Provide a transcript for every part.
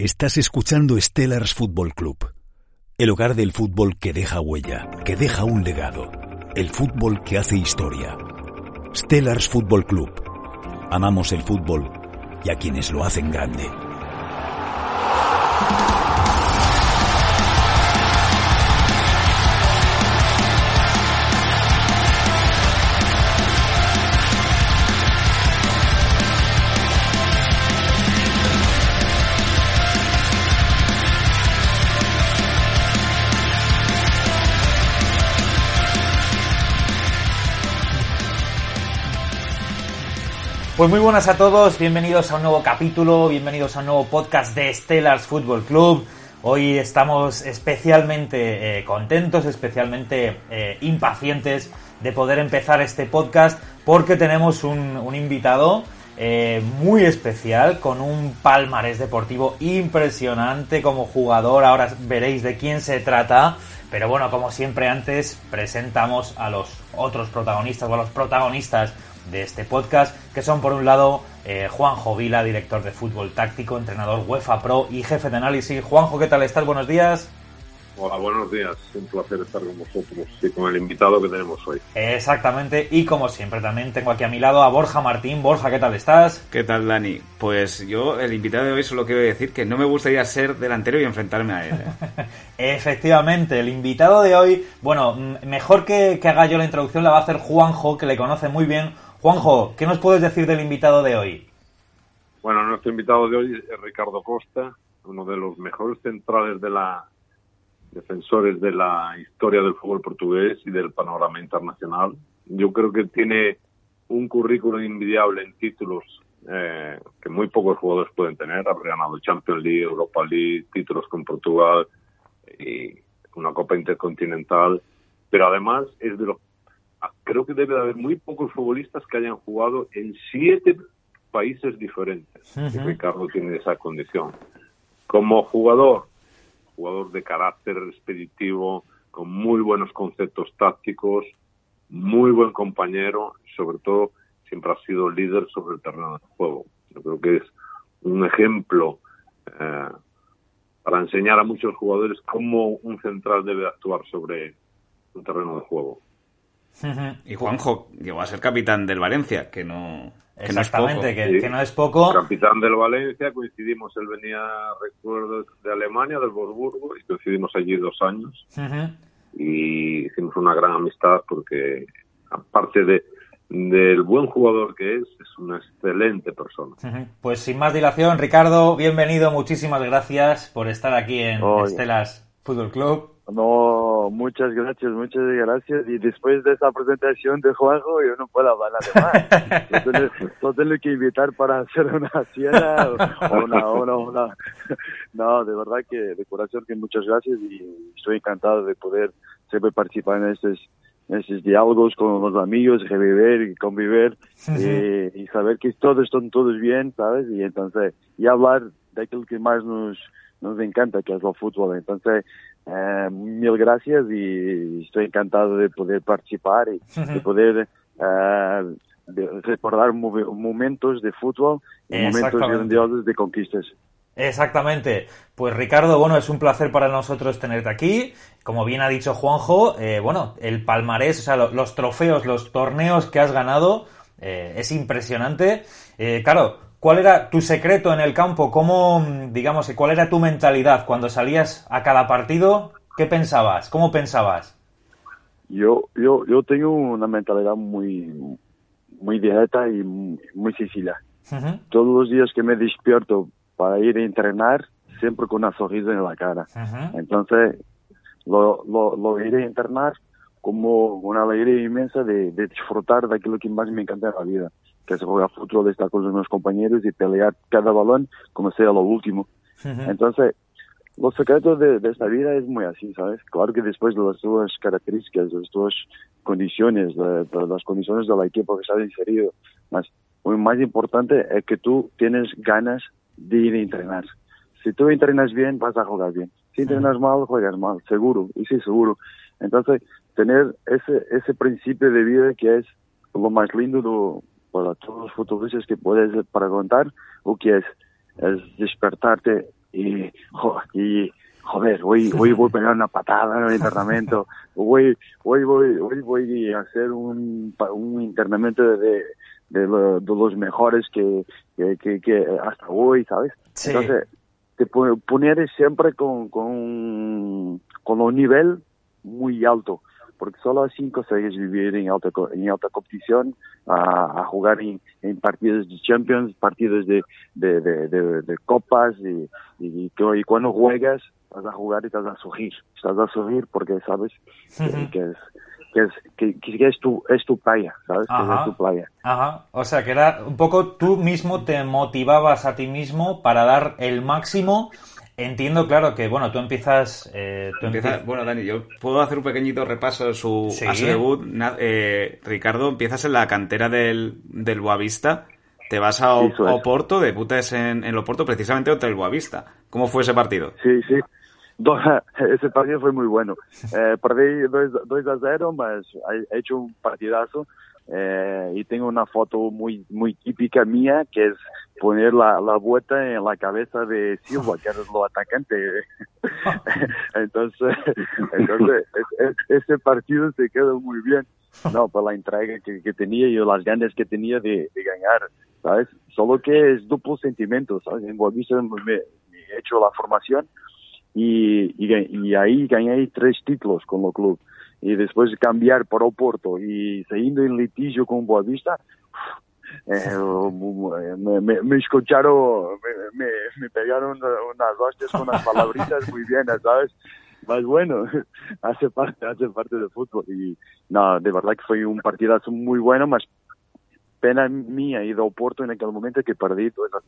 Estás escuchando Stellars Football Club, el hogar del fútbol que deja huella, que deja un legado, el fútbol que hace historia. Stellars Football Club. Amamos el fútbol y a quienes lo hacen grande. Pues muy buenas a todos, bienvenidos a un nuevo capítulo, bienvenidos a un nuevo podcast de Stellars Football Club. Hoy estamos especialmente eh, contentos, especialmente eh, impacientes de poder empezar este podcast porque tenemos un, un invitado eh, muy especial con un palmarés deportivo impresionante como jugador. Ahora veréis de quién se trata. Pero bueno, como siempre antes, presentamos a los otros protagonistas o a los protagonistas de este podcast, que son por un lado eh, Juanjo Vila, director de fútbol táctico, entrenador UEFA Pro y jefe de análisis. Juanjo, ¿qué tal estás? Buenos días. Hola, buenos días. Un placer estar con vosotros y con el invitado que tenemos hoy. Exactamente, y como siempre también tengo aquí a mi lado a Borja Martín. Borja, ¿qué tal estás? ¿Qué tal, Dani? Pues yo, el invitado de hoy, solo quiero decir que no me gustaría ser delantero y enfrentarme a él. ¿eh? Efectivamente, el invitado de hoy, bueno, mejor que, que haga yo la introducción la va a hacer Juanjo, que le conoce muy bien. Juanjo, ¿qué nos puedes decir del invitado de hoy? Bueno, nuestro invitado de hoy es Ricardo Costa, uno de los mejores centrales de la defensores de la historia del fútbol portugués y del panorama internacional. Yo creo que tiene un currículum invidiable en títulos eh, que muy pocos jugadores pueden tener. Ha ganado Champions League, Europa League, títulos con Portugal y una Copa Intercontinental. Pero además es de los creo que debe de haber muy pocos futbolistas que hayan jugado en siete países diferentes. Y Ricardo tiene esa condición. Como jugador, jugador de carácter expeditivo, con muy buenos conceptos tácticos, muy buen compañero, y sobre todo siempre ha sido líder sobre el terreno del juego. Yo creo que es un ejemplo eh, para enseñar a muchos jugadores cómo un central debe actuar sobre un terreno de juego. Y Juanjo llegó a ser capitán del Valencia, que no, que no es poco. Exactamente, que, que no es poco. Capitán del Valencia, coincidimos, él venía, recuerdo, de Alemania, del Wolfsburgo, y coincidimos allí dos años. Y hicimos una gran amistad porque, aparte de del buen jugador que es, es una excelente persona. Pues sin más dilación, Ricardo, bienvenido, muchísimas gracias por estar aquí en Oye. Estelas Fútbol Club. No, muchas gracias, muchas gracias. Y después de esa presentación de Juanjo, yo no puedo hablar más. Lo tengo, lo tengo que invitar para hacer una cena o una, o una, una- No, de verdad que de corazón que muchas gracias y estoy encantado de poder siempre participar en estos, en estos diálogos con los amigos, revivir y convivir eh, y saber que todos están todos bien, ¿sabes? Y entonces, y hablar de aquello que más nos, nos encanta, que es el fútbol. Entonces, eh, mil gracias y estoy encantado de poder participar y de poder eh, de recordar momentos de fútbol y momentos grandiosos de conquistas. Exactamente. Pues Ricardo, bueno, es un placer para nosotros tenerte aquí. Como bien ha dicho Juanjo, eh, bueno, el palmarés, o sea, lo- los trofeos, los torneos que has ganado, eh, es impresionante. Eh, claro, ¿cuál era tu secreto en el campo? ¿Cómo, mm, digamos, cuál era tu mentalidad cuando salías a cada partido? ¿Qué pensabas? ¿Cómo pensabas? Yo, yo, yo tengo una mentalidad muy, muy directa y muy, sencilla. Todos los días que me despierto para ir a entrenar, siempre con una sonrisa en la cara. Entonces, lo, lo, lo iré a entrenar como una alegría inmensa de, de disfrutar de aquello que más me encanta en la vida, que es jugar fútbol, estar con los meus compañeros y pelear cada balón como sea lo último. Entonces, los secretos de, de esta vida es muy así, ¿sabes? Claro que después de las dos características, de las dos condiciones, de, de las condiciones del equipo que estás inserido, más, lo más importante es que tú tienes ganas de ir a entrenar. Si tú entrenas bien, vas a jugar bien. Si entrenas mal, juegas mal, seguro, y sí, seguro. Entonces, tener ese, ese principio de vida que es lo más lindo do, para todos los futbolistas que puedes preguntar, o que es, es despertarte y, y joder, hoy, hoy voy a pegar una patada en el internamiento, hoy, hoy, voy, hoy voy a hacer un, un internamiento de, de, los mejores que, que, que, hasta hoy, ¿sabes? Entonces, te poner siempre con, con, con un nivel muy alto porque solo así consigues vivir en alta, en alta competición, a, a jugar en, partidos de Champions, partidos de, de, de, de, copas y, y, y, cuando juegas vas a jugar y estás a subir, estás a subir porque sabes que, es que es que, es tu es tu playa, sabes que es tu playa. Ajá. O sea que era un poco tú mismo te motivabas a ti mismo para dar el máximo Entiendo, claro, que bueno, tú empiezas. Eh, bueno, Dani, yo puedo hacer un pequeñito repaso de su, a su debut. Eh, Ricardo, empiezas en la cantera del, del Boavista, te vas a, Oporto, debutas en, en Oporto precisamente contra el Boavista. ¿Cómo fue ese partido? Sí, sí. ese partido fue muy bueno. Eh, perdí 2 a 0, mas he hecho un partidazo. Eh, y tengo una foto muy muy típica mía que es poner la, la vuelta en la cabeza de Silva que era lo atacante. Entonces entonces ese partido se quedó muy bien. No por la entrega que, que tenía y las ganas que tenía de, de, ganar sabes solo que es duplo sentimiento sabes en Boavista me, he hecho la formación y, y, y ahí gané tres títulos con el club y después cambiar para Oporto y siguiendo en litigio con Boavista, eh, me, me, escucharon, me, me, pegaron unas hostias con unas palabritas muy bien, ¿sabes? Más bueno, hace parte, hace parte del fútbol y no, de verdad que fue un partidazo muy bueno, más pena mía y de Oporto en aquel momento que perdí todo eso.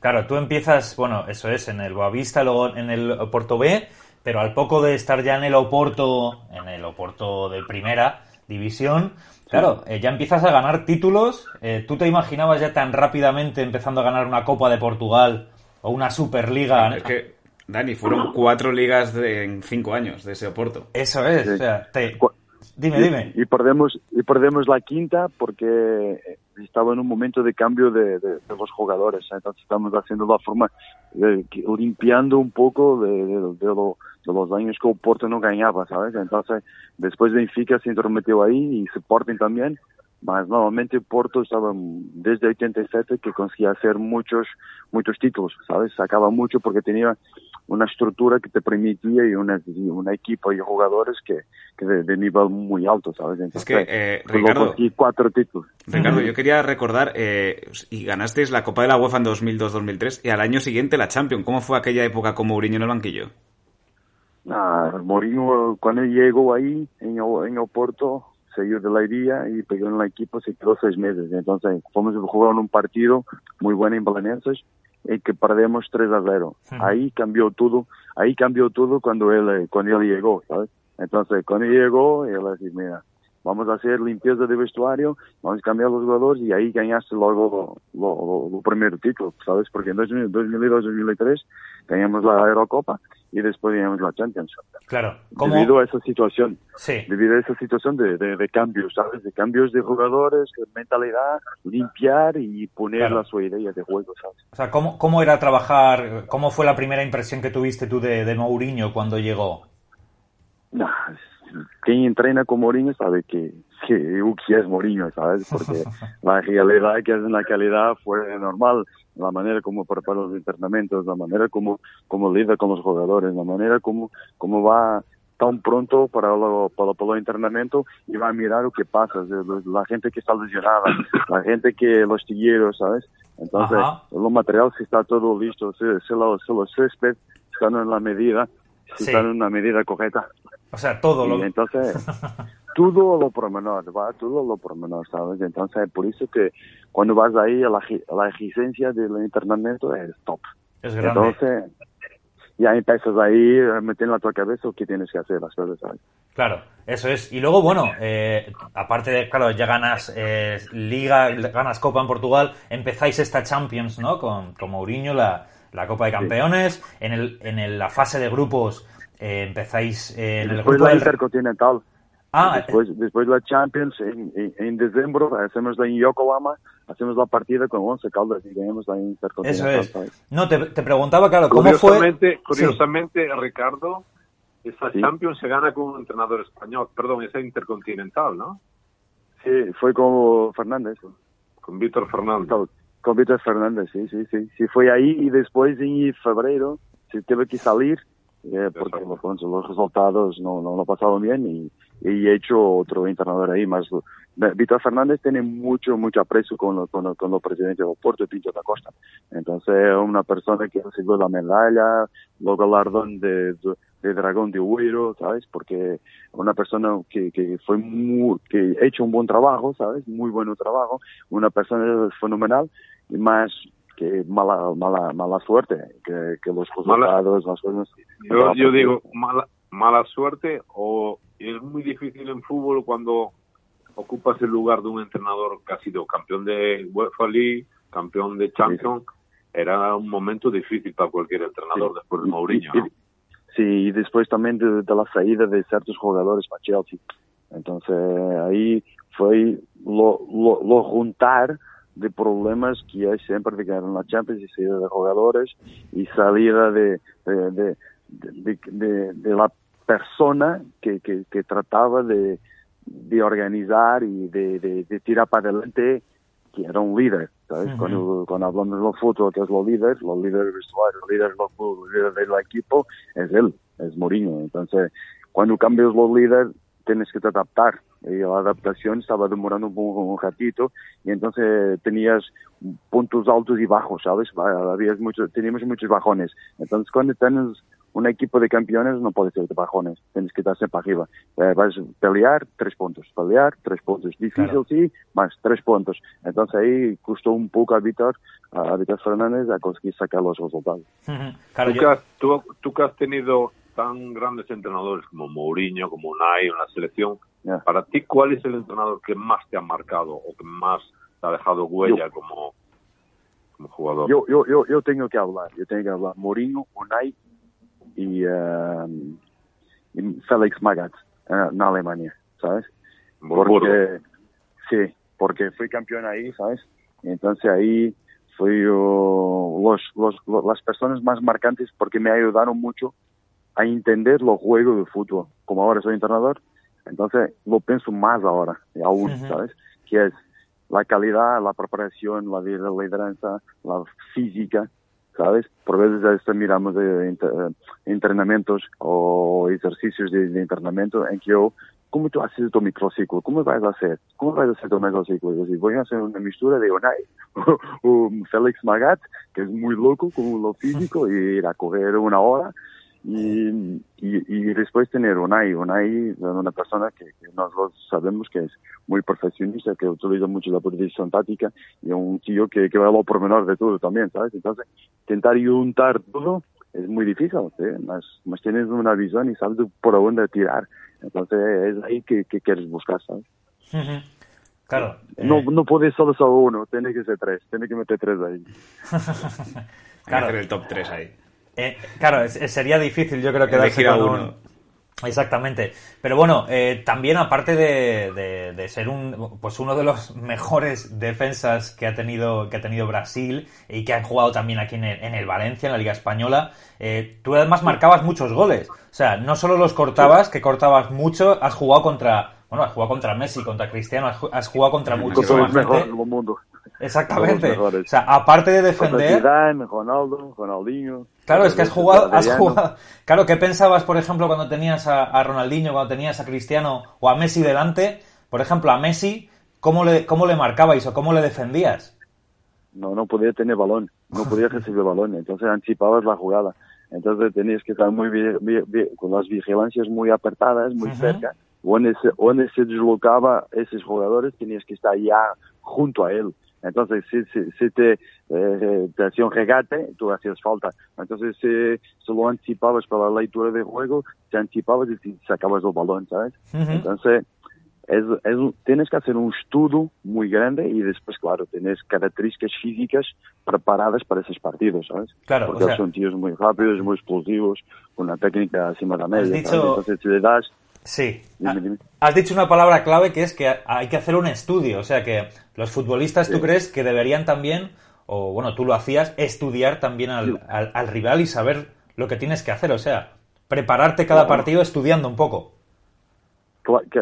Claro, tú empiezas, bueno, eso es, en el Boavista, luego en el Oporto B, pero al poco de estar ya en el Oporto, en el Oporto de primera división, claro, eh, ya empiezas a ganar títulos. Eh, ¿Tú te imaginabas ya tan rápidamente empezando a ganar una Copa de Portugal o una Superliga? Es que, Dani, fueron cuatro ligas en cinco años de ese Oporto. Eso es, o sea, dime, dime. Y perdemos, y perdemos la quinta porque estaba en un momento de cambio de, de, los jugadores. Entonces estamos haciendo la forma, limpiando un poco de, de, los años que el Porto no ganaba, ¿sabes? Entonces después Benfica se intrometió ahí y Sporting también. Mas normalmente Porto estaba desde 87 que conseguía hacer muchos muchos títulos, ¿sabes? Sacaba mucho porque tenía una estructura que te permitía y una, una equipo y jugadores que, que de, nivel muy alto, ¿sabes? es que, eh, Ricardo, cuatro títulos. Ricardo, yo quería recordar, eh, y ganasteis la Copa de la UEFA en 2002-2003 y al año siguiente la Champions. ¿Cómo fue aquella época con Mourinho en el banquillo? Ah, Mourinho, cuando llegó ahí, en, en Oporto, dio de la idea y pegó en el equipo, se quedó seis meses. Entonces, fuimos a jugar un partido muy bueno en Belenenses y que perdemos 3 a 0. Ahí cambió todo, ahí cambió todo cuando él, eh, cuando él llegó, ¿sabes? Entonces, cuando llegó, él decía, mira, vamos a hacer limpieza de vestuario, vamos a cambiar los jugadores y ahí ganaste luego lo, lo, primer título, ¿sabes? Porque en 2002-2003 ganamos la Eurocopa y después ganamos la Champions. Claro. Debido a esa situación. Sí. Debido a esa situación de, de, cambios, ¿sabes? De cambios de jugadores, de mentalidad, limpiar y poner las su idea de juego, ¿sabes? O sea, ¿cómo, ¿cómo era trabajar? ¿Cómo fue la primera impresión que tuviste tú de, de Mourinho cuando llegó? Nah, quien entrena con Mourinho sabe que, que Uki es Mourinho, ¿sabes? Porque la realidad que es una calidad fue normal, la manera como prepara los entrenamientos, la manera como, como lidia con los jugadores, la manera como, como va tan pronto para lo, para, para el entrenamiento y va a mirar lo que pasa, la gente que está lesionada, la gente que los tigueros, ¿sabes? Entonces, los materiales está todo listo, se, se, los, se los césped están en la medida, están en una medida correcta. O sea, todo lo... entonces, todo lo pormenor, va, todo lo pormenor, ¿sabes? Entonces, por eso que cuando vas ahí, la, la exigencia del entrenamiento es top. Es grande. Entonces, ya empiezas ahí a meter en la tu cabeza qué tienes que hacer, las cosas, ¿sabes? Claro, eso es. Y luego, bueno, eh, aparte de, claro, ya ganas eh, Liga, ganas Copa en Portugal, empezáis esta Champions, ¿no? Con, con Mourinho, la, la Copa de Campeones. En, el, en la fase de grupos eh, empezáis eh, en el después grupo la Intercontinental. Ah, después, después la Champions en, en, diciembre hacemos la en Yokohama hacemos la partida con 11 Caldas y ganamos la Intercontinental. Eso es. No, te, te, preguntaba, claro, ¿cómo fue? Curiosamente, Ricardo, esa Champions se gana con un entrenador español, perdón, esa Intercontinental, ¿no? Sí, fue con Fernández. Con Víctor Fernández. Con, Víctor Fernández, sí, sí, sí. Sí, fue ahí y después en febrero se tuvo que salir eh, porque los, los, resultados no, no, no pasaron bien y, y he hecho otro entrenador ahí más. Víctor Fernández tiene mucho mucho aprecio con los con, con los presidentes del Porto y Pinto da Costa. Entonces una persona que recibió la medalla los galardón de, de, Dragón de Huiro sabes porque una persona que, que fue muy, que ha hecho un buen trabajo sabes muy buen trabajo. Una persona fenomenal y más que mala mala mala suerte que, que los resultados las cosas yo, yo digo mala mala suerte o es muy difícil en fútbol cuando ocupas el lugar de un entrenador que ha sido campeón de UEFA League campeón de Champions. Era un momento difícil para cualquier entrenador después de Mourinho sí y después también de, la salida de ciertos jugadores para Chelsea. Entonces ahí fue lo, lo, lo juntar de problemas que hay siempre de ganar la Champions y salida de jugadores y salida de, de, de, de, la persona que, que, que trataba de, de organizar y de, de, tirar para adelante, que era un líder. ¿sabes? cuando, cuando, hablamos de fútbol, que es los líderes, los líderes vestuarios, los líderes los líderes del equipo, es él, es Mourinho. Entonces, cuando cambias los líderes, tienes que te adaptar y la adaptación estaba demorando un, ratito y entonces tenías puntos altos y bajos, ¿sabes? Había mucho, teníamos muchos bajones. Entonces cuando tienes un equipo de campeones no puedes ser de bajones, tienes que estar siempre arriba. Eh, vas a pelear tres puntos, pelear tres puntos. Difícil sí, más tres puntos. Entonces ahí costó un poco a Víctor, a Víctor Fernández a conseguir sacar los resultados. tú, tú que has tenido tan grandes entrenadores como Mourinho, como Unai en la selección, para ti, ¿cuál es el entrenador que más te ha marcado o que más te ha dejado huella como, como jugador? Yo, yo, yo, yo tengo que hablar, yo tengo que hablar. Mourinho, Unai y, uh, y Félix Magath uh, en Alemania, ¿sabes? Porque, sí, porque fui campeón ahí, ¿sabes? Entonces ahí fui los, los, las personas más marcantes porque me ayudaron mucho a entender los juegos de fútbol. Como ahora soy entrenador, entonces lo pienso más ahora, aún, ¿sabes? Que es la calidad, la preparación, la lideranza, la física, ¿sabes? Por veces miramos de, entrenamientos o ejercicios de, entrenamiento en que yo, ¿cómo tú haces tu microciclo? ¿Cómo vas a hacer? ¿Cómo vas a hacer tu microciclo? Yo voy a hacer una mistura de Unai o Félix Magat, que es muy loco con lo físico, y ir a correr una hora y, y, después tener Unai, Unai una persona que, nosotros sabemos que es muy profesionista, que utiliza mucho la posición táctica y un tío que, que va a lo pormenor de todo también, ¿sabes? Entonces, intentar juntar todo es muy difícil, ¿sí? más, más tienes una visión y sabes por dónde tirar. Entonces, es ahí que, que quieres buscar, ¿sabes? Claro. No, eh. no puedes solo ser uno, tiene que ser tres, tiene que meter tres ahí. claro. Hacer el top tres ahí. Eh, claro, sería difícil, yo creo que darse con uno. Exactamente. Pero bueno, eh, también aparte de, ser un, pues uno de los mejores defensas que ha tenido, que ha tenido Brasil y que han jugado también aquí en el, Valencia, en la Liga Española, eh, tú además marcabas muchos goles. O sea, no solo los cortabas, que cortabas mucho, has jugado contra, bueno, has jugado contra Messi, contra Cristiano, has, jugado contra muchos gente. mundo. Exactamente. O sea, aparte de defender. Ronaldo, Ronaldinho. Claro, es que has jugado, has jugado. Claro, ¿qué pensabas, por ejemplo, cuando tenías a, Ronaldinho, cuando tenías a Cristiano o a Messi delante? Por ejemplo, a Messi, ¿cómo le, cómo le marcabais o cómo le defendías? No, no podía tener balón, no podía recibir balón, entonces anticipabas la jugada. Entonces tenías que estar muy con las vigilancias muy apretadas, muy cerca. Donde se, donde se deslocaba esos jugadores, tenías que estar ya junto a él. Entonces, si, si, si te, eh, te hacía un regate, tú hacías falta. Entonces, si, si lo anticipabas para la lectura de juego, te anticipabas y sacabas el balón, ¿sabes? Entonces, es, es, tienes que hacer un estudio muy grande y después, claro, tienes características físicas preparadas para esos partidos, ¿sabes? Claro, Porque son tíos muy rápidos, muy explosivos, con una técnica encima de la media. Entonces, si le das Sí. Has dicho una palabra clave que es que hay que hacer un estudio. O sea que los futbolistas, ¿tú crees que deberían también, o bueno, tú lo hacías, estudiar también al, al, rival y saber lo que tienes que hacer? O sea, prepararte cada partido estudiando un poco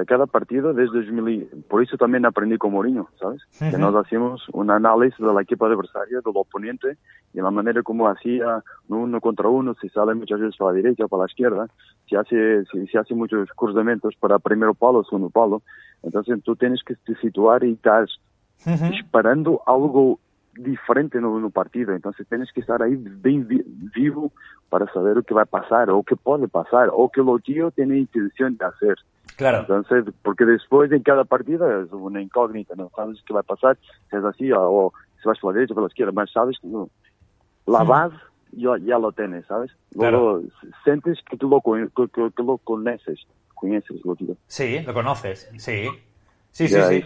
cada partido desde 2000, por eso también aprendí con Mourinho, ¿sabes? Que nos hacíamos un análisis de la equipa adversaria, del oponente, y la manera como hacía uno contra uno, si sale muchas veces para la derecha o para la izquierda, si hace, si, si hace muchos cruzamientos para primero palo, segundo palo, entonces tú tienes que te situar y estás esperando algo diferente no, no partido, entonces tienes que estar ahí bien vivo para saber lo que va a pasar, o qué puede pasar, o que lo tío tiene intención de hacer. Claro. Entonces, porque después en cada partida es una incógnita, no sabes qué va a pasar, si es así o, si vas por la derecha o por la izquierda, más sabes que no. La base ya, ya lo tienes, ¿sabes? Luego sientes que tú lo, que, que, lo conoces, conoces lo digo. Sí, lo conoces, sí. Sí, sí, sí.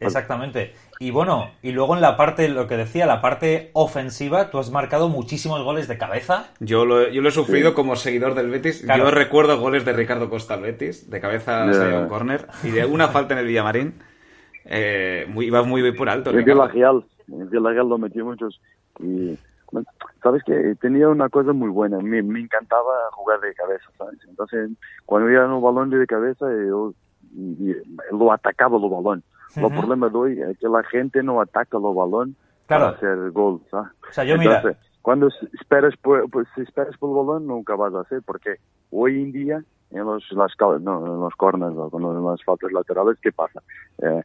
Exactamente. Y bueno, y luego en la parte, lo que decía, la parte ofensiva, tú has marcado muchísimos goles de cabeza. Yo lo, yo lo he sufrido como seguidor del Betis. Yo recuerdo goles de Ricardo Costa al Betis, de cabeza yeah. un corner, y de una falta en el Villamarín. Eh, muy, iba muy bien por alto. En Villarreal, en Villarreal lo metí muchos. Y sabes que tenía una cosa muy buena, me, me, encantaba jugar de cabeza, ¿sabes? Entonces, cuando iba en un balón de cabeza, yo, lo atacaba el balón. El problema de hoy es que la gente no ataca los balón para hacer gol, ¿sabes? O sea, yo mira... cuando esperas por, pues, si esperas por el balón nunca vas a hacer, porque hoy en día en los, las, no, en los corners o en las faltas laterales, ¿qué pasa? Eh,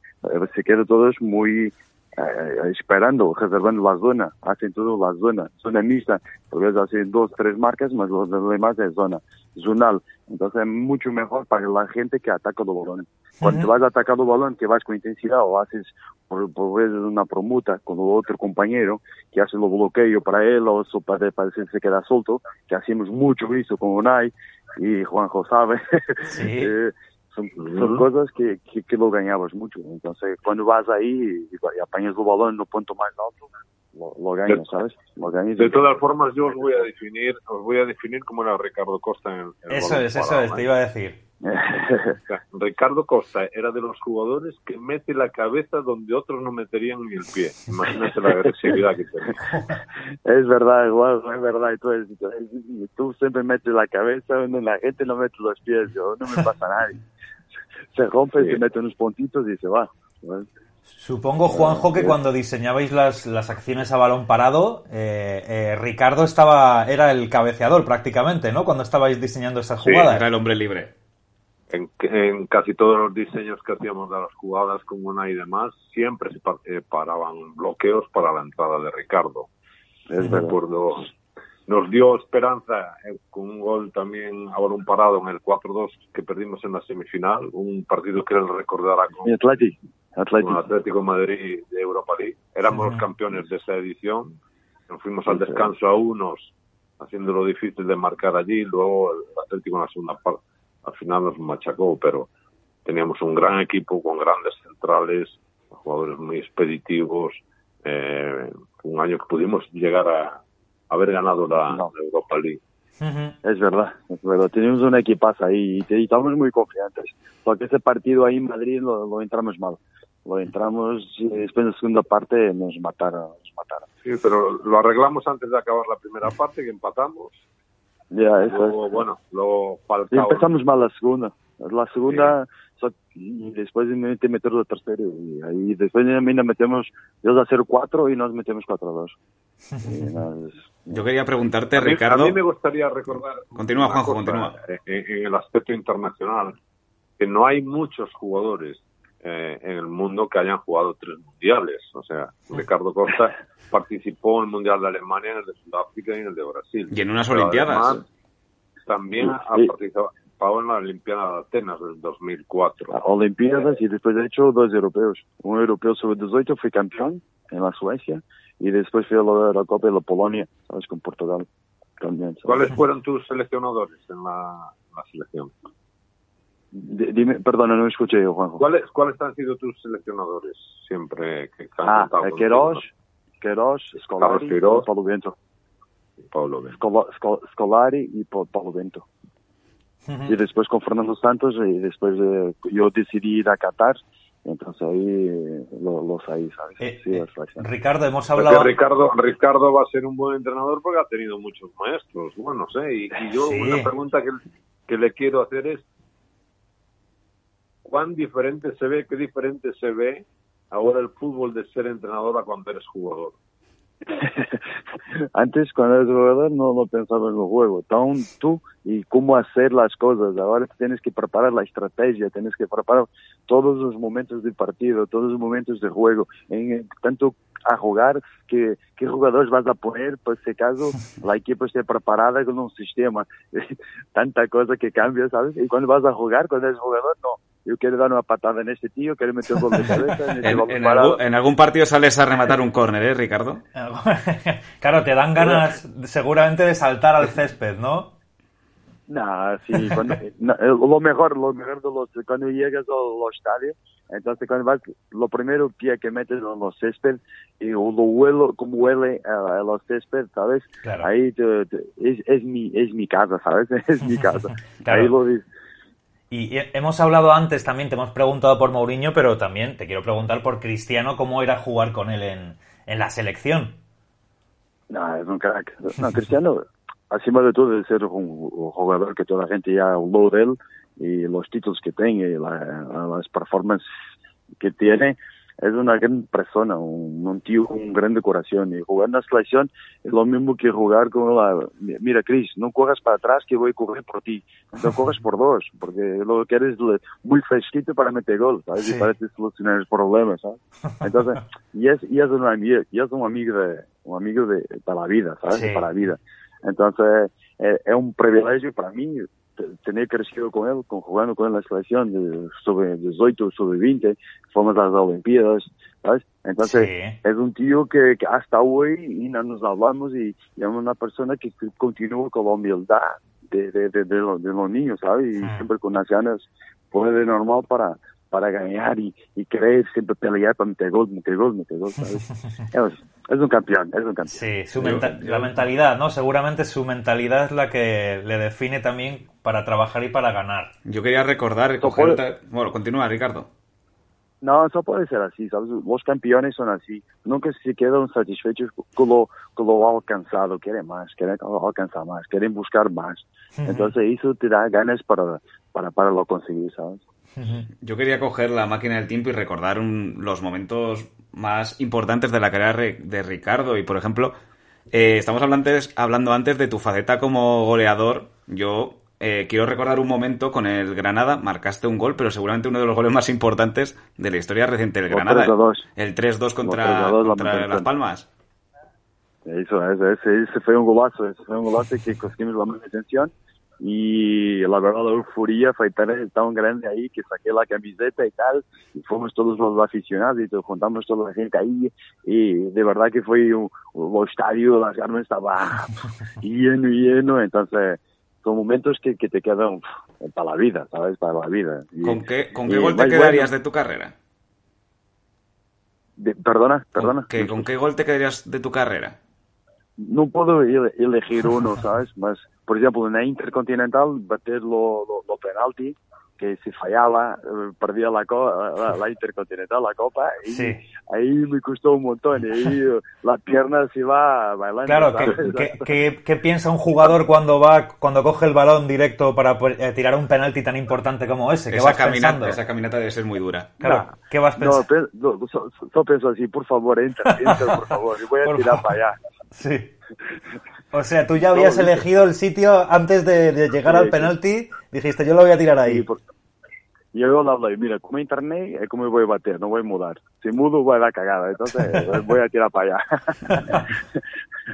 se queda todos muy eh, esperando, reservando la zona, hacen todo la zona, zona mixta, por veces hacen dos, tres marcas, más los demás es zona, zonal. Entonces es mucho mejor para la gente que ataca los balones. Cuando vas a atacar el balón, que vas con intensidad o haces por, por veces una promuta con otro compañero que hace los bloqueo para él o para, para que se queda suelto, que hacemos mucho eso con Unai y Juanjo sabe. Sí. Eh, son, cosas que, que, lo ganabas mucho. Entonces, cuando vas ahí y, apañas el balón en el punto más alto, lo, ganas, ¿sabes? De todas formas, yo os voy a definir, os voy a definir cómo era Ricardo Costa en el, Eso es, eso es, te iba a decir. Ricardo Costa era de los jugadores que mete la cabeza donde otros no meterían ni el pie. Imagínate la agresividad que tiene. Es verdad, igual, es verdad. Tú, tú siempre metes la cabeza donde la gente no mete los pies. Yo no me pasa a nadie se rompe, se mete unos puntitos y se va. Supongo, Juanjo, que cuando diseñabais las, las acciones a balón parado, eh, eh, Ricardo estaba era el cabeceador prácticamente, ¿no? Cuando estabais diseñando esas jugadas. era el hombre libre. En, casi todos los diseños que hacíamos de las jugadas con una y demás, siempre se eh, paraban bloqueos para la entrada de Ricardo. Es recuerdo nos dio esperanza eh, con un gol también a balón parado en el 4-2 que perdimos en la semifinal, un partido que él recordará con, Atlético. con Atlético Madrid de Europa League. Éramos los campeones de esa edición, nos fuimos al descanso a unos, haciéndolo difícil de marcar allí, luego el Atlético en la segunda parte, al final nos machacó, pero teníamos un gran equipo con grandes centrales, jugadores muy expeditivos, eh, un año que pudimos llegar a haber ganado la, Europa League. Es verdad, es verdad. Tenemos una equipaza ahí y, estamos muy confiantes. Porque ese partido ahí en Madrid lo, entramos mal. Lo entramos y después de la segunda parte nos mataron, nos mataron. Sí, pero lo arreglamos antes de acabar la primera parte, que empatamos. Ya, eso es. Bueno, lo Y empezamos mal la segunda. La segunda, y después de meter la tercera. Y ahí después de metemos 2 a 0 4 y nos metemos 4 a 2. Yo quería preguntarte, Ricardo. A mí me gustaría recordar. Continúa, Juanjo, continúa. En, el aspecto internacional, que no hay muchos jugadores eh, en el mundo que hayan jugado tres mundiales. O sea, Ricardo Costa participó en el Mundial de Alemania, en el de Sudáfrica y en el de Brasil. Y en unas Olimpiadas. también ha participado en la Olimpiada de Atenas del 2004. Olimpiadas y después de hecho dos europeos. Un europeo sobre 18 fue campeón en la Suecia y después fui a la Copa de la Polonia, ¿sabes? Con Portugal también. ¿Cuáles fueron tus seleccionadores en la, selección? Dime, perdona, no me escuché yo, Juanjo. ¿Cuáles, ¿Cuáles han sido tus seleccionadores siempre que han Ah, Queiroz, Queiroz, Scolari y Paulo Bento. Paulo Bento. Scolari y Paulo Bento. Y después con Fernando Santos y después eh, yo decidí ir a Qatar entonces ahí eh, lo, los ahí, ¿sabes? Eh, sí, Ricardo, hemos hablado... Ricardo, Ricardo va a ser un buen entrenador porque ha tenido muchos maestros, bueno, no sé, y, yo una pregunta que, que le quiero hacer es, ¿cuán diferente se ve, qué diferente se ve ahora el fútbol de ser entrenador a cuando eres jugador? Antes, cuando eres jugador, no, no pensaba en el juego. tú y cómo hacer las cosas. Ahora tienes que preparar la estrategia, tienes que preparar todos los momentos de partido, todos los momentos de juego. En, tanto a jugar, que, qué jugadores vas a poner, pues si caso la equipo esté preparada con un sistema. Tanta cosa que cambia, ¿sabes? Y cuando vas a jugar, cuando eres jugador, no yo quiero dar una patada en este tío, quiero meter un gol de cabeza. En, este en, algún, partido sales a rematar un córner, ¿eh, Ricardo? claro, te dan ganas seguramente de saltar al césped, ¿no? Nah, sí, cuando, eh, lo mejor, lo mejor de los, cuando llegas al estadio, entonces cuando vas, lo primero pie que metes en los césped y lo huelo, como huele a, los césped, ¿sabes? Ahí es, es, mi, es mi casa, ¿sabes? Es mi casa. Ahí lo y hemos hablado antes también, te hemos preguntado por Mourinho, pero también te quiero preguntar por Cristiano, cómo era jugar con él en, en la selección. No, es un crack. No, Cristiano, encima de todo, de ser un, jugador que toda la gente ya habló de él y los títulos que tiene, y las performances que tiene, es una gran persona, un, tío con un gran decoración. Y jugar en la selección es lo mismo que jugar con la... Mira, Chris, no corras para atrás que voy a correr por ti. No corras por dos, porque lo que eres muy fresquito para meter gol, ¿sabes? Y para solucionar problemas, ¿sabes? Entonces, y es, y es, un, amigo, y es un amigo de, un amigo de, para la vida, ¿sabes? Para la vida. Entonces, eh, es un privilegio para mí tener crecido con él, con, jugando con él en la selección de sobre 18, sobre 20, fuimos a las Olimpiadas, ¿sabes? Entonces, es un tío que, hasta hoy y no nos hablamos y, es una persona que continúa con la humildad de, de, de, los, niños, ¿sabes? Y siempre con las ganas, puede normal para, para ganar y, y querer siempre pelear para meter gol, meter gol, meter gol, ¿sabes? es, un campeón, es un campeón. Sí, su la mentalidad, ¿no? Seguramente su mentalidad es la que le define también para trabajar y para ganar. Yo quería recordar, bueno, continúa Ricardo. No, eso puede ser así, ¿sabes? Los campeones son así. Nunca se quedan satisfechos con lo, con lo alcanzado. Quieren más, quieren alcanzar más, quieren buscar más. Entonces eso te da ganas para, para, para lo conseguir, ¿sabes? Yo quería coger la máquina del tiempo y recordar los momentos más importantes de la carrera de Ricardo. Y, por ejemplo, eh, estamos hablando antes, hablando antes de tu faceta como goleador. Yo eh, quiero recordar un momento con el Granada. Marcaste un gol, pero seguramente uno de los goles más importantes de la historia reciente del Granada. El 3-2 contra, contra Las Palmas. Eso, ese, ese, fue un golazo. Ese fue un golazo que conseguimos la manutención y la verdad la euforia fue tan, grande ahí que saqué la camiseta y tal y fuimos todos los aficionados y nos juntamos toda la gente ahí y de verdad que fue un, estadio, las armas estaba lleno lleno entonces son momentos que, que te quedan para la vida, ¿sabes? Para la vida. ¿Con qué, con qué gol te quedarías de tu carrera? perdona, perdona. ¿Con qué gol te quedarías de tu carrera? No puedo elegir uno, ¿sabes? Más por exemplo, na Intercontinental, bater lo, lo, penalti, que si fallaba, eh, perdía la, la, la, Intercontinental, la Copa, y sí. ahí me costó un montón, y ahí eh, la pierna se va bailando. Claro, ¿qué, qué, qué, piensa un jugador cuando va cuando coge el balón directo para eh, tirar un penalti tan importante como ese? ¿Qué esa, caminata, esa caminata debe ser muy dura. Claro, ¿qué vas pensando? No, pienso así, por favor, entra, entra, por favor, y voy a tirar para allá. Sí. O sea, tú ya habías elegido el sitio antes de, llegar al penalti, dijiste, yo lo voy a tirar ahí. Y yo le hablé, mira, como internet, es como voy a bater, no voy a mudar. Si mudo, voy a dar cagada, entonces voy a tirar para allá.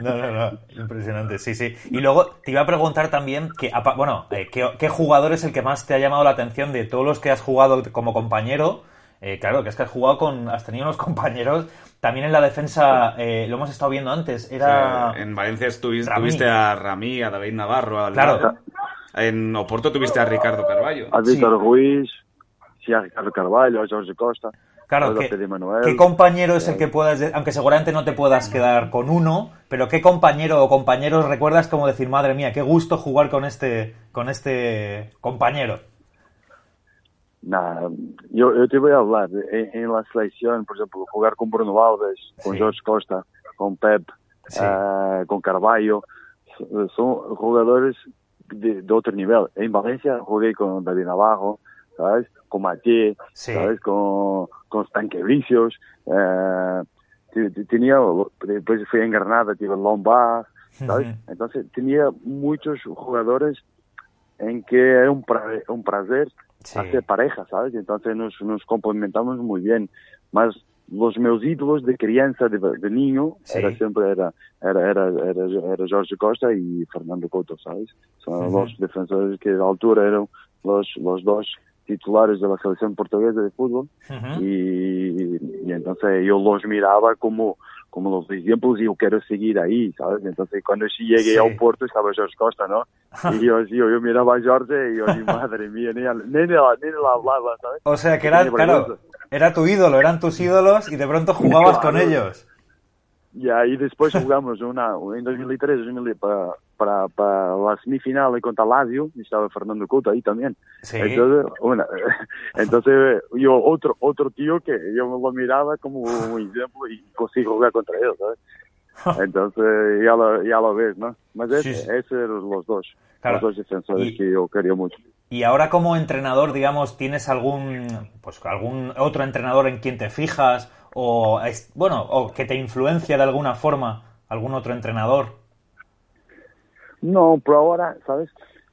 no, no, no, impresionante, sí, sí. Y luego te iba a preguntar también, que, bueno, eh, ¿qué, jugador es el que más te ha llamado la atención de todos los que has jugado como compañero? Eh, claro, que es que has jugado con, has tenido unos compañeros también en la defensa, eh, lo hemos estado viendo antes, era... en Valencia tuviste, a Ramí, a David Navarro, claro. En Oporto tuviste a Ricardo Carballo. A Víctor Ruiz, sí, a Ricardo Carballo, a Jorge Costa. Claro, ¿qué, compañero es el que puedas, aunque seguramente no te puedas quedar con uno, pero qué compañero o compañeros recuerdas como decir, madre mía, qué gusto jugar con este, con este compañero? Nah, yo, te voy a hablar, en, la selección, por ejemplo, jugar con Bruno Alves, con George Costa, con Pep, eh, con Carvalho, son jugadores de, otro nivel. En Valencia jugué con David Navajo, ¿sabes? Con Mathieu, ¿sabes? Con, con Stanquevicios. Eh, tenía, después fui en Granada, tuve Lombard, ¿sabes? Entonces tenía muchos jugadores en que era un, un placer hacer pareja, ¿sabes? Entonces nos, nos complementamos muy bien. Más los meus ídolos de criança, de, de niño, era sempre era, era, era, era, era Jorge Costa e Fernando Couto, ¿sabes? Son los defensores que a altura eram los, los dos titulares de la selección portuguesa de fútbol y, y, entonces yo los miraba como como los ejemplos y yo quiero seguir ahí, ¿sabes? Entonces cuando llegué sí. al puerto estaba Jorge Costa, ¿no? Y yo, yo, yo miraba a Jorge y yo, madre mía, ni, ni, ni, la, ni la hablaba, ¿sabes? O sea que era, claro, era tu ídolo, eran tus ídolos y de pronto jugabas con ellos. Ya, y después jugamos una, en 2003, 2003 para, para, para la semifinal contra Lazio, y estaba Fernando Couto ahí también. Entonces, una, entonces yo, otro, otro tío que yo me lo miraba como un ejemplo y consigo jugar contra ellos, ¿sabes? Entonces ya lo, ya lo ves, ¿no? Mas ese, eran los dos, los dos defensores que yo quería mucho. Y ahora como entrenador, digamos, ¿tienes algún, pues, algún otro entrenador en quien te fijas o, bueno, o que te influencia de alguna forma algún otro entrenador? No, por ahora, ¿sabes?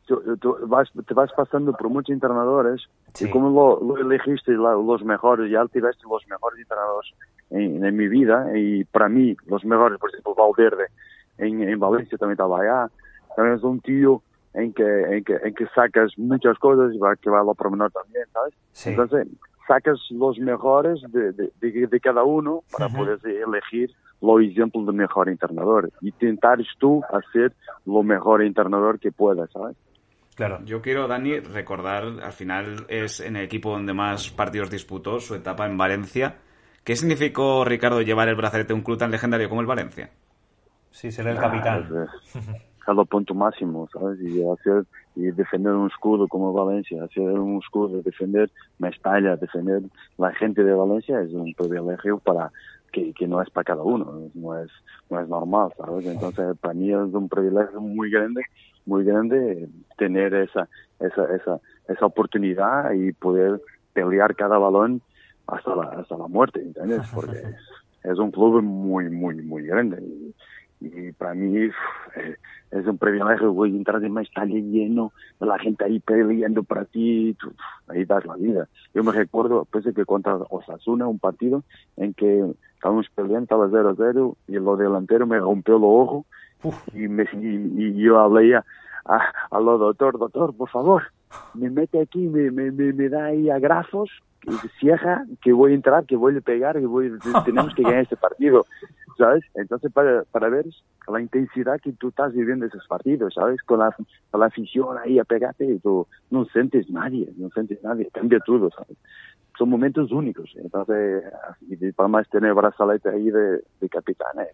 Tú, vas, te vas pasando por muchos entrenadores y como lo, elegiste los mejores, ya tuviste los mejores entrenadores en, en, mi vida y para mí los mejores, por ejemplo, Valverde en, en Valencia también estaba allá, también es un tío en que, en que, en que sacas muchas cosas, va, que va a lo promenor también, ¿sabes? Entonces, sacas los mejores de, de, de, cada uno para poder elegir lo ejemplo de mejor entrenador y tentares tú hacer lo mejor entrenador que puedas, ¿sabes? Claro. Yo quiero, Dani, recordar, al final es en el equipo donde más partidos disputó, su etapa en Valencia. ¿Qué significó, Ricardo, llevar el brazalete de un club tan legendario como el Valencia? Sí, ser el capitán. a lo punto máximo, ¿sabes? Y hacer y defender un escudo como Valencia, hacer un escudo, defender Mestalla, defender la gente de Valencia es un privilegio para que, que no es para cada uno, no es no es normal, ¿sabes? Entonces para mí es un privilegio muy grande, muy grande tener esa esa esa esa oportunidad y poder pelear cada balón hasta la hasta la muerte, ¿entiendes? Porque es, es un club muy muy muy grande y, y para mí eh, es un privilegio, güey, entrar en está lleno, la gente ahí peleando para ti, ahí das la vida. Yo me recuerdo, pues, que contra Osasuna, un partido en que estábamos peleando, estaba 0-0, y el delantero me rompió el ojo, y, me, y, yo hablé a, a, lo doctor, doctor, por favor, me mete aquí, me, me, me, da ahí a grafos, que cierra, que voy a entrar, que voy a pegar, que voy, tenemos que ganar este partido. ¿Sabes? Entonces, para, para ver la intensidad que tú estás viviendo esos partidos, ¿sabes? Con la, con la afición ahí a pegarte y tú no sientes nadie, no sientes nadie, cambia todo, ¿sabes? Son momentos únicos, entonces, y para más tener brazalete ahí de, de capitanes.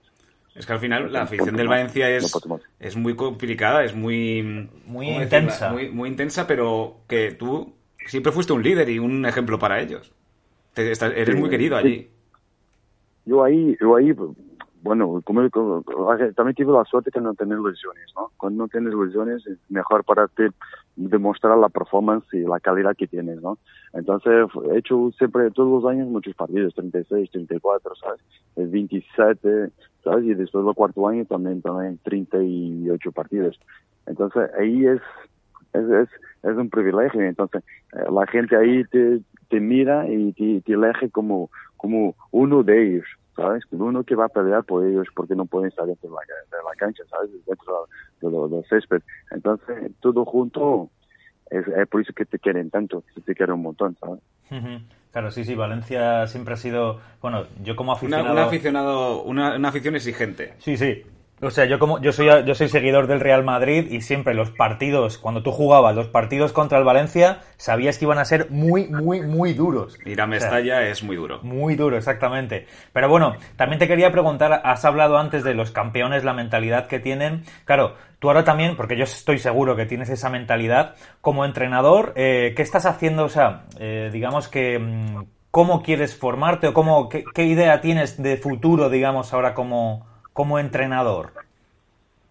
Es que al final la afición del Valencia es, es muy complicada, es muy... Muy intensa. Muy, muy intensa, pero que tú siempre fuiste un líder y un ejemplo para ellos. eres muy querido allí. Yo ahí, yo ahí bueno, como, también tuve la suerte de no tener lesiones, ¿no? Cuando no tienes lesiones es mejor para ti demostrar la performance y la calidad que tienes, ¿no? Entonces he hecho siempre, todos los años, muchos partidos, 36, 34, ¿sabes? 27, ¿sabes? Y después del cuarto año también, también 38 partidos. Entonces ahí es, es, es, es un privilegio. Entonces eh, la gente ahí te, te mira y te, te elige como, como uno de ellos. ¿Sabes? Uno que va a pelear por ellos porque no pueden estar dentro de la, cancha, ¿sabes? Dentro de los de césped. Entonces, todo junto es, por eso que te quieren tanto, que te quieren un montón, ¿sabes? Claro, sí, sí, Valencia siempre ha sido, bueno, yo como aficionado... Una, aficionado, una, afición exigente. Sí, sí, O sea, yo como yo soy yo soy seguidor del Real Madrid y siempre los partidos, cuando tú jugabas los partidos contra el Valencia, sabías que iban a ser muy, muy, muy duros. Ir a Mestalla es muy duro. Muy duro, exactamente. Pero bueno, también te quería preguntar, has hablado antes de los campeones, la mentalidad que tienen. Claro, tú ahora también, porque yo estoy seguro que tienes esa mentalidad, como entrenador, eh, ¿qué estás haciendo? O sea, eh, digamos que mm, cómo quieres formarte o cómo, qué, qué idea tienes de futuro, digamos, ahora como como entrenador?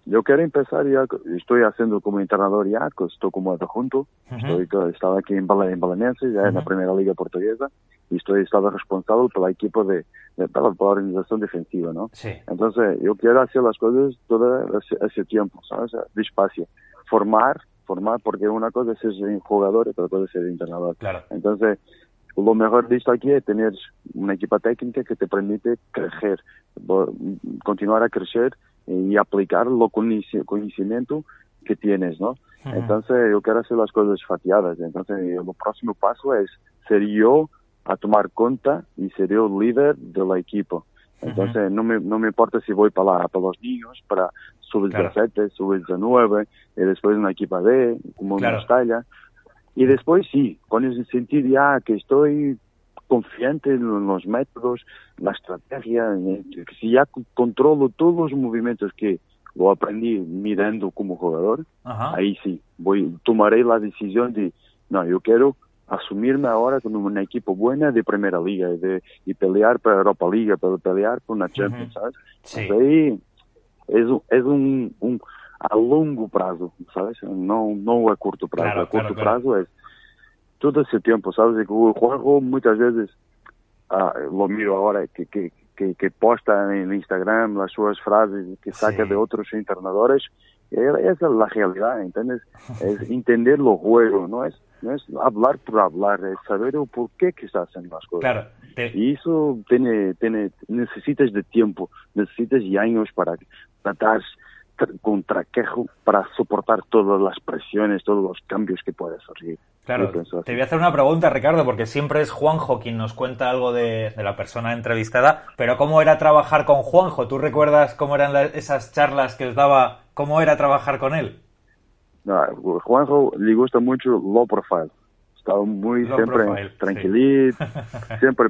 Yo quiero empezar ya, estoy haciendo como entrenador ya, estoy como adjunto, estoy, estaba aquí en, Balenense, ya en la primera liga portuguesa, y estoy estaba responsable por el equipo de, de, la organización defensiva, ¿no? Sí. Entonces, yo quiero hacer las cosas todo ese, tiempo, ¿sabes? Despacio. Formar, formar, porque una cosa es ser jugador y otra cosa es ser entrenador. Claro. Entonces, lo mejor de esto aquí es tener una equipa técnica que te permite crecer, continuar a crecer y aplicar lo conocimiento que tienes, ¿no? Entonces yo quiero hacer las cosas fatiadas, entonces el próximo paso es ser yo a tomar cuenta y ser yo líder del equipo. Entonces no, me, no me importa si voy para, para los niños, para sub-17, sub-19, y después una equipa B, como una estalla. Y después sí, con ese sentido ya que estoy confiante en los métodos, la estrategia, que si ya controlo todos los movimientos que lo aprendí mirando como jugador, ahí sí, voy tomaré la decisión de, no, yo quiero asumirme ahora como un equipo buena de primera liga de, y pelear para Europa Liga, para pelear por una Champions, ¿sabes? Sí. ahí es, es un, un a longo prazo, ¿sabes? No, no a corto prazo. a corto prazo es todo ese tiempo, ¿sabes? Que el juego muchas veces, ah, lo miro ahora, que, que, que, que, posta en Instagram las suas frases que saca de otros entrenadores, esa es la realidad, ¿entiendes? Es entender los juegos, no es, no es hablar por hablar, es saber el por qué que se hacen las cosas. Claro. Y eso tiene, tiene, necesitas de tiempo, necesitas de años para tratar con traquejo para soportar todas las presiones, todos los cambios que puede surgir. Claro, te voy a hacer una pregunta, Ricardo, porque siempre es Juanjo quien nos cuenta algo de, la persona entrevistada, pero ¿cómo era trabajar con Juanjo? ¿Tú recuerdas cómo eran esas charlas que os daba? ¿Cómo era trabajar con él? No, Juanjo le gusta mucho low profile. Estaba muy siempre tranquilito, siempre,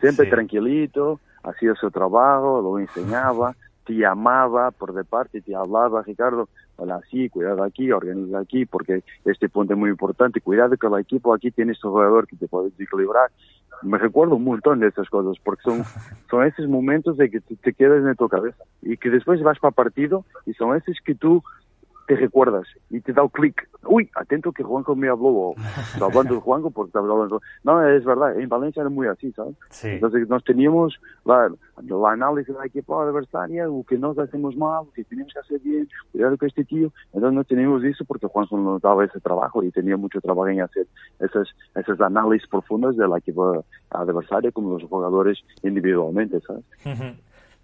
siempre tranquilito, hacía su trabajo, lo enseñaba te llamaba por de parte, te hablaba, Ricardo, hola, sí, cuidado aquí, organiza aquí, porque este punto es muy importante, cuidado que el equipo aquí tiene este jugador que te puede equilibrar. Me recuerdo un montón de esas cosas, porque son, son esos momentos de que te, quedas en tu cabeza y que después vas para partido y son esos que tú te recuerdas y te da un clic. Uy, atento que Juanjo me habló, o hablando de Juanjo porque está hablando. No, es verdad, en Valencia era muy así, ¿sabes? Sí. Entonces nos teníamos la, la análisis del equipo adversaria, lo que nos hacemos mal, lo que tenemos que hacer bien, cuidado con este tío. Entonces no teníamos eso porque Juanjo nos daba ese trabajo y tenía mucho trabajo en hacer esas, esas análisis profundas del equipo adversario como los jugadores individualmente, ¿sabes?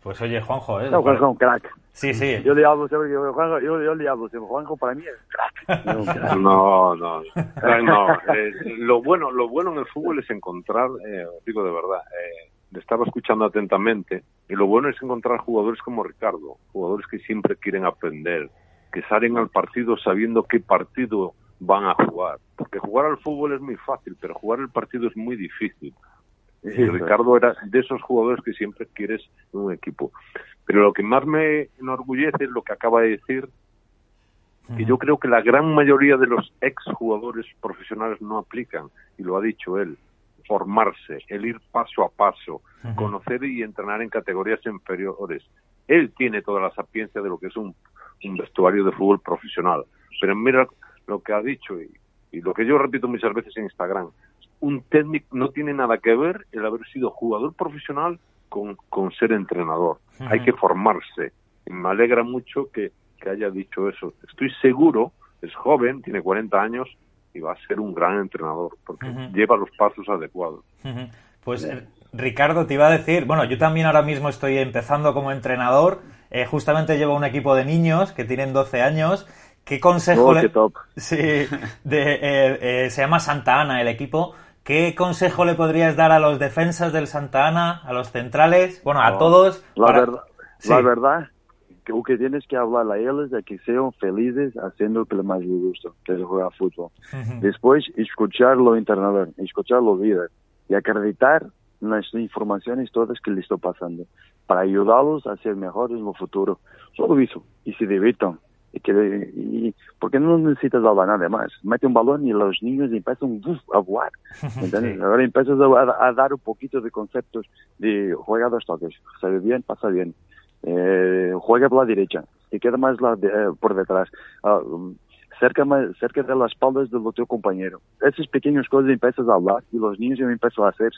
Pues oye, Juanjo, ¿eh? No, Juanjo es un crack. Sí, sí. Yo le hablo siempre, yo, Juanjo, yo, yo le hablo siempre, Juanjo para mí es crack. No, no, no. Eh, lo, bueno, lo bueno en el fútbol es encontrar, eh, digo de verdad, eh, de estarlo escuchando atentamente, y lo bueno es encontrar jugadores como Ricardo, jugadores que siempre quieren aprender, que salen al partido sabiendo qué partido van a jugar. Porque jugar al fútbol es muy fácil, pero jugar el partido es muy difícil. Y Ricardo era de esos jugadores que siempre quieres en un equipo. Pero lo que más me enorgullece es lo que acaba de decir, que yo creo que la gran mayoría de los exjugadores profesionales no aplican, y lo ha dicho él, formarse, el ir paso a paso, conocer y entrenar en categorías inferiores. Él tiene toda la sapiencia de lo que es un, vestuario de fútbol profesional. Pero mira lo que ha dicho y, y lo que yo repito muchas veces en Instagram, un técnico no tiene nada que ver el haber sido jugador profesional con, con ser entrenador. Hay que formarse. me alegra mucho que, haya dicho eso. Estoy seguro, es joven, tiene 40 años y va a ser un gran entrenador porque lleva los pasos adecuados. Pues eh, Ricardo, te iba a decir, bueno, yo también ahora mismo estoy empezando como entrenador. Eh, justamente llevo un equipo de niños que tienen 12 años. ¿Qué consejo oh, le... top. Sí, de, eh, se llama Santa Ana el equipo. ¿Qué consejo le podrías dar a los defensas del Santa Ana, a los centrales, bueno, a todos? La, verdad, la verdad, que, o que tienes que hablar a ellos de que sean felices haciendo lo que les más les gusta, que es jugar fútbol. Después, escuchar lo entrenador, escuchar los líderes y acreditar las informaciones todas que les está pasando para ayudarlos a ser mejores en el futuro. Solo eso. Y se divirtan. Que, y porque no necesitas hablar nada más. Mete un balón y los niños empiezan a volar. Ahora empiezas a, dar un poquito de conceptos de juega dos toques, sale bien, pasa bien, eh, juega por la derecha, y queda más la eh, por detrás. Ah, cerca, cerca de las espaldas de tu compañero. Esas pequeñas cosas empiezas a hablar y los niños empiezan a hacer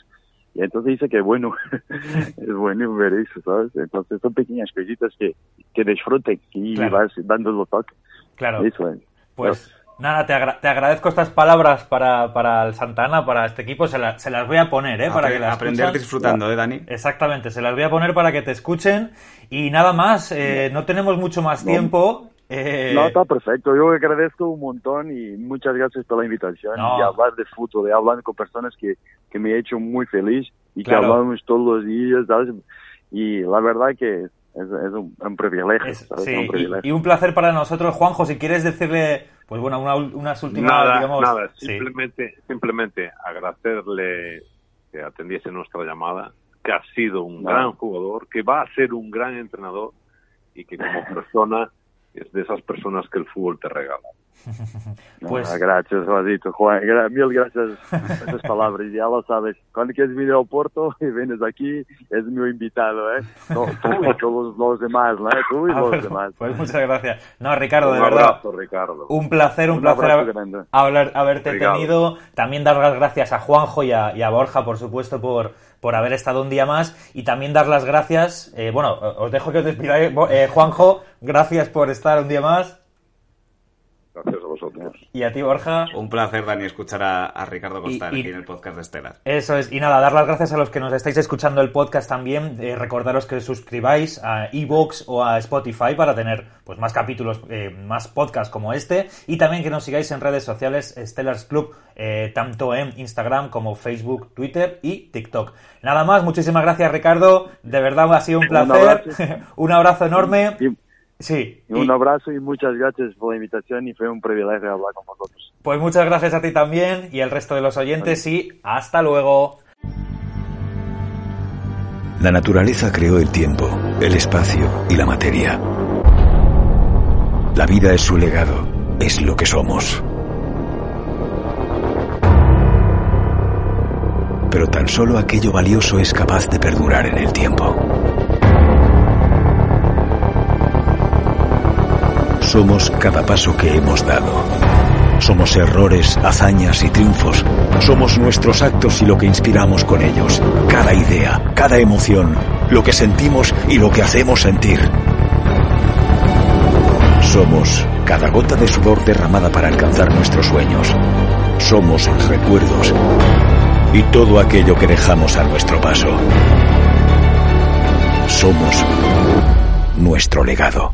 y entonces dice que bueno, es bueno ver eso, ¿sabes? Entonces son pequeñas cositas que, que disfruten y vas dando los toques. Claro. Eso es. Pues nada, te, te, agradezco estas palabras para, para el Santana, para este equipo. Se, se las voy a poner, ¿eh? Para que las Aprender disfrutando, ¿eh, Dani? Exactamente, se las voy a poner para que te escuchen. Y nada más, eh, no tenemos mucho más tiempo. Eh... No, está perfecto. Yo agradezco un montón y muchas gracias por la invitación y hablar de fútbol, de hablar con personas que, que me ha hecho muy feliz y que hablamos todos los días, ¿sabes? Y la verdad que es, es un, privilegio, sí, Y, un placer para nosotros, Juanjo, si quieres decirle, pues bueno, una, unas últimas, nada, digamos... Nada, simplemente, simplemente agradecerle que atendiese nuestra llamada, que ha sido un gran jugador, que va a ser un gran entrenador y que como persona es de esas personas que el fútbol te regala. pues... Ah, gracias, Juanito. Juan, mil gracias por esas palabras. Ya lo sabes, cuando quieres venir al Porto y vienes aquí, es mi invitado, ¿eh? No, tú y todos los demás, ¿no? Tú y ah, los demás. Pues muchas gracias. No, Ricardo, de verdad. Ricardo. Un placer, un, placer hablar, haberte tenido. También dar las gracias a Juanjo y a, y a Borja, por supuesto, por por haber estado un día más y también dar las gracias. Eh, bueno, os dejo que os despidáis. Eh, Juanjo, gracias por estar un día más. Vosotros. Y a ti, Borja. Un placer, Dani, escuchar a, Ricardo Costa aquí en el podcast de Estela. Eso es. Y nada, dar las gracias a los que nos estáis escuchando el podcast también. Eh, recordaros que suscribáis a Evox o a Spotify para tener pues más capítulos, eh, más podcasts como este. Y también que nos sigáis en redes sociales Stellars Club, eh, tanto en Instagram como Facebook, Twitter y TikTok. Nada más, muchísimas gracias, Ricardo. De verdad ha sido un placer. un abrazo enorme. Sí. Un abrazo y muchas gracias por la invitación y fue un privilegio hablar con vosotros. Pues muchas gracias a ti también y al resto de los oyentes y hasta luego. La naturaleza creó el tiempo, el espacio y la materia. La vida es su legado, es lo que somos. Pero tan solo aquello valioso es capaz de perdurar en el tiempo. Somos cada paso que hemos dado. Somos errores, hazañas y triunfos. Somos nuestros actos y lo que inspiramos con ellos. Cada idea, cada emoción, lo que sentimos y lo que hacemos sentir. Somos cada gota de sudor derramada para alcanzar nuestros sueños. Somos recuerdos y todo aquello que dejamos a nuestro paso. Somos nuestro legado.